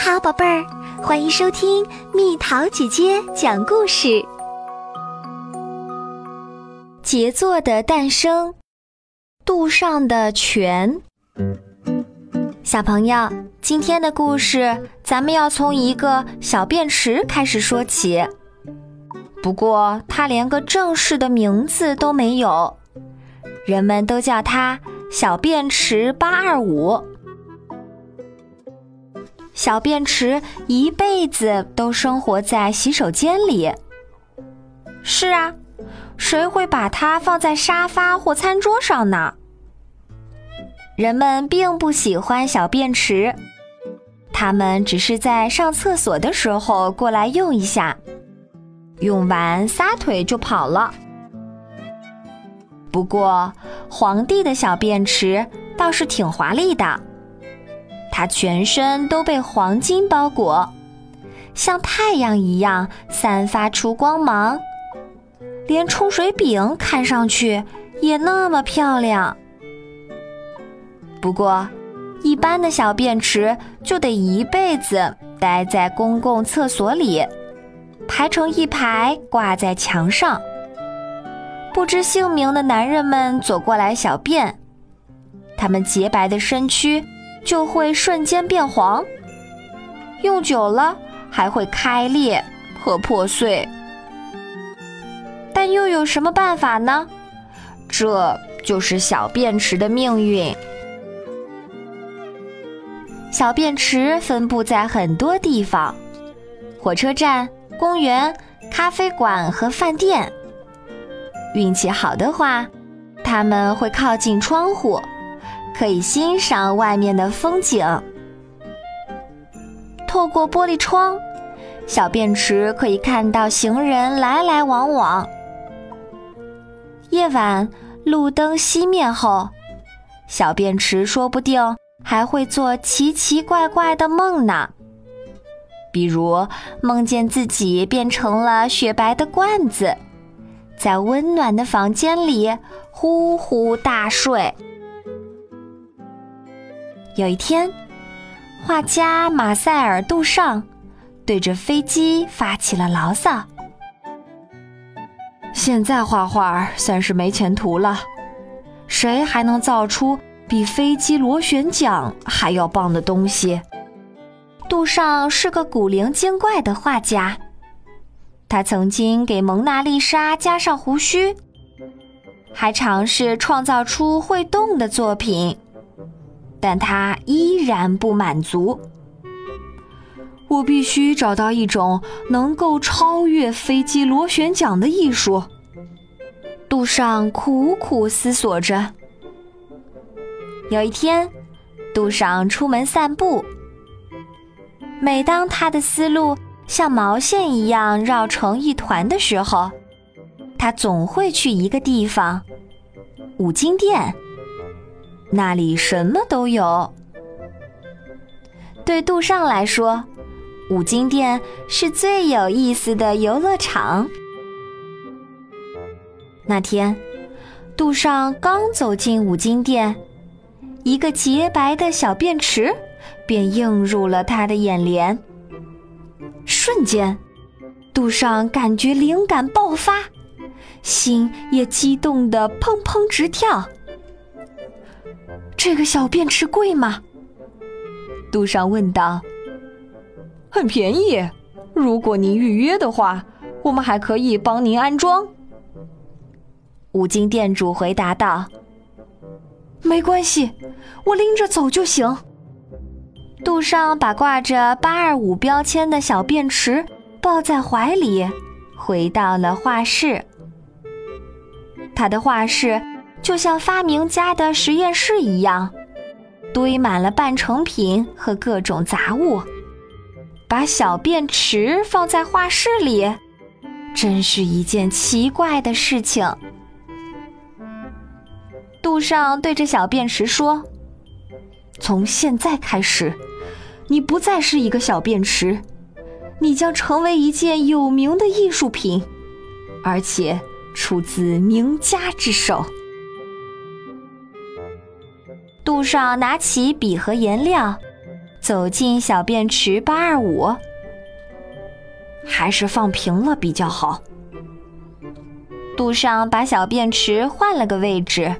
好，宝贝儿，欢迎收听蜜桃姐姐讲故事。杰作的诞生，杜尚的泉。小朋友，今天的故事咱们要从一个小便池开始说起。不过，它连个正式的名字都没有，人们都叫它小便池八二五。小便池一辈子都生活在洗手间里。是啊，谁会把它放在沙发或餐桌上呢？人们并不喜欢小便池，他们只是在上厕所的时候过来用一下，用完撒腿就跑了。不过，皇帝的小便池倒是挺华丽的。它全身都被黄金包裹，像太阳一样散发出光芒，连冲水柄看上去也那么漂亮。不过，一般的小便池就得一辈子待在公共厕所里，排成一排挂在墙上。不知姓名的男人们走过来小便，他们洁白的身躯。就会瞬间变黄，用久了还会开裂和破碎。但又有什么办法呢？这就是小便池的命运。小便池分布在很多地方：火车站、公园、咖啡馆和饭店。运气好的话，他们会靠近窗户。可以欣赏外面的风景。透过玻璃窗，小便池可以看到行人来来往往。夜晚路灯熄灭后，小便池说不定还会做奇奇怪怪的梦呢，比如梦见自己变成了雪白的罐子，在温暖的房间里呼呼大睡。有一天，画家马塞尔·杜尚对着飞机发起了牢骚：“现在画画算是没前途了，谁还能造出比飞机螺旋桨还要棒的东西？”杜尚是个古灵精怪的画家，他曾经给蒙娜丽莎加上胡须，还尝试创造出会动的作品。但他依然不满足。我必须找到一种能够超越飞机螺旋桨的艺术。杜尚苦苦思索着。有一天，杜尚出门散步。每当他的思路像毛线一样绕成一团的时候，他总会去一个地方——五金店。那里什么都有。对杜尚来说，五金店是最有意思的游乐场。那天，杜尚刚走进五金店，一个洁白的小便池便映入了他的眼帘。瞬间，杜尚感觉灵感爆发，心也激动得砰砰直跳。这个小便池贵吗？杜尚问道。很便宜，如果您预约的话，我们还可以帮您安装。五金店主回答道。没关系，我拎着走就行。杜尚把挂着八二五标签的小便池抱在怀里，回到了画室。他的画室。就像发明家的实验室一样，堆满了半成品和各种杂物。把小便池放在画室里，真是一件奇怪的事情。杜尚对着小便池说：“从现在开始，你不再是一个小便池，你将成为一件有名的艺术品，而且出自名家之手。”杜尚拿起笔和颜料，走进小便池八二五。还是放平了比较好。杜尚把小便池换了个位置。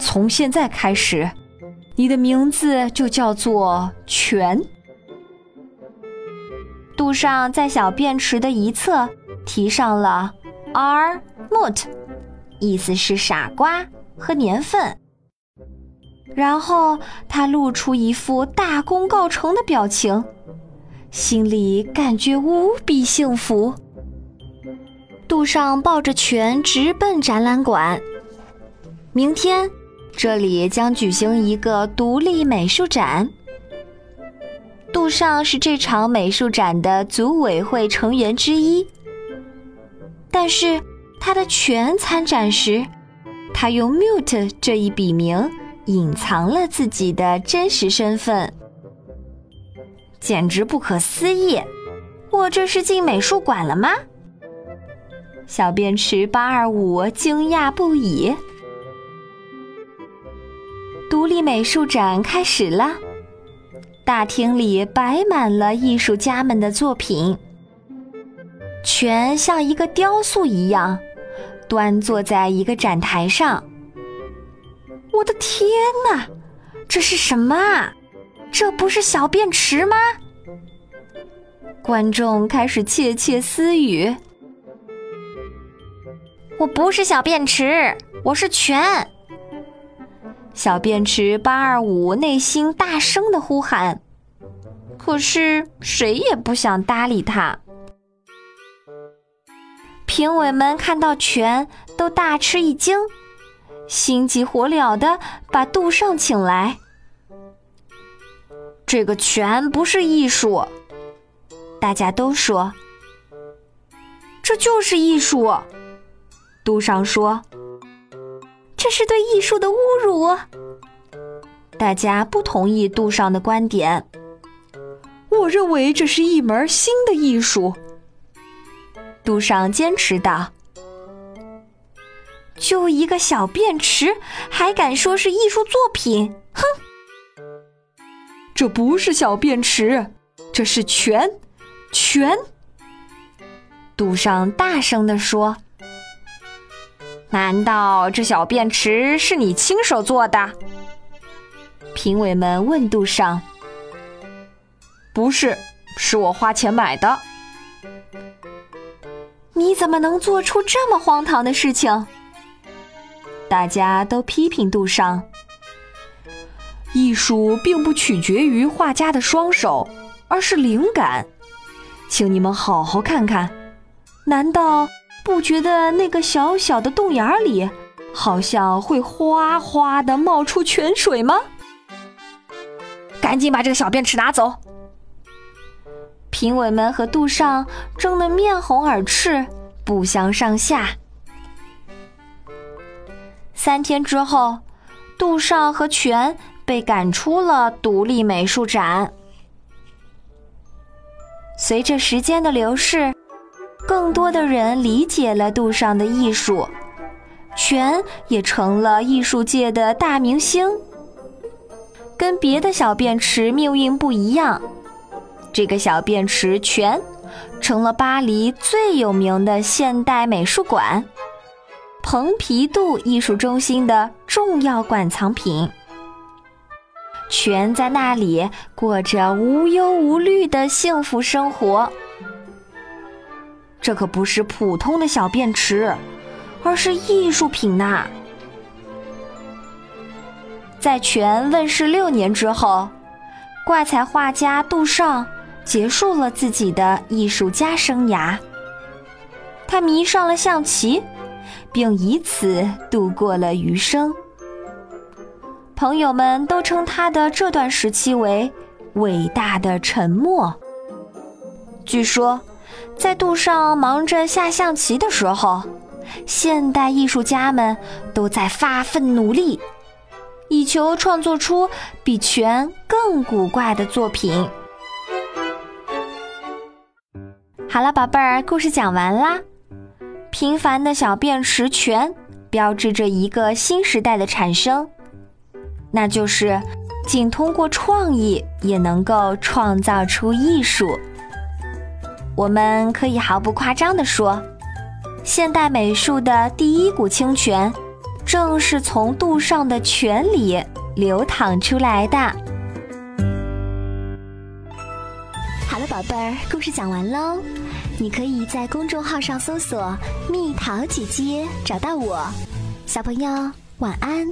从现在开始，你的名字就叫做全。杜尚在小便池的一侧提上了 “R Mut”，意思是傻瓜和年份。然后他露出一副大功告成的表情。心里感觉无比幸福。杜尚抱着拳直奔展览馆。明天，这里将举行一个独立美术展。杜尚是这场美术展的组委会成员之一。但是，他的拳参展时，他用 “mute” 这一笔名隐藏了自己的真实身份。简直不可思议！我这是进美术馆了吗？小便池八二五惊讶不已。独立美术展开始了，大厅里摆满了艺术家们的作品，全像一个雕塑一样，端坐在一个展台上。我的天哪，这是什么啊？这不是小便池吗？观众开始窃窃私语。我不是小便池，我是泉。小便池八二五内心大声的呼喊，可是谁也不想搭理他。评委们看到泉，都大吃一惊，心急火燎的把杜尚请来。这个全不是艺术，大家都说这就是艺术。杜尚说：“这是对艺术的侮辱。”大家不同意杜尚的观点。我认为这是一门新的艺术。杜尚坚持道：“就一个小便池，还敢说是艺术作品？哼！”这不是小便池，这是泉，泉。杜尚大声地说：“难道这小便池是你亲手做的？”评委们问杜尚：“不是，是我花钱买的。”你怎么能做出这么荒唐的事情？大家都批评杜尚。艺术并不取决于画家的双手，而是灵感。请你们好好看看，难道不觉得那个小小的洞眼里，好像会哗哗的冒出泉水吗？赶紧把这个小便池拿走！评委们和杜尚争得面红耳赤，不相上下。三天之后，杜尚和泉。被赶出了独立美术展。随着时间的流逝，更多的人理解了杜尚的艺术，全也成了艺术界的大明星。跟别的小便池命运不一样，这个小便池全成了巴黎最有名的现代美术馆——蓬皮杜艺术中心的重要馆藏品。全在那里过着无忧无虑的幸福生活。这可不是普通的小便池，而是艺术品呐！在全问世六年之后，怪才画家杜尚结束了自己的艺术家生涯。他迷上了象棋，并以此度过了余生。朋友们都称他的这段时期为“伟大的沉默”。据说，在杜尚忙着下象棋的时候，现代艺术家们都在发奋努力，以求创作出比全更古怪的作品。好了，宝贝儿，故事讲完啦。平凡的小便池泉，标志着一个新时代的产生。那就是仅通过创意也能够创造出艺术。我们可以毫不夸张地说，现代美术的第一股清泉，正是从杜尚的泉里流淌出来的。好了，宝贝儿，故事讲完喽。你可以在公众号上搜索“蜜桃姐姐”，找到我。小朋友，晚安。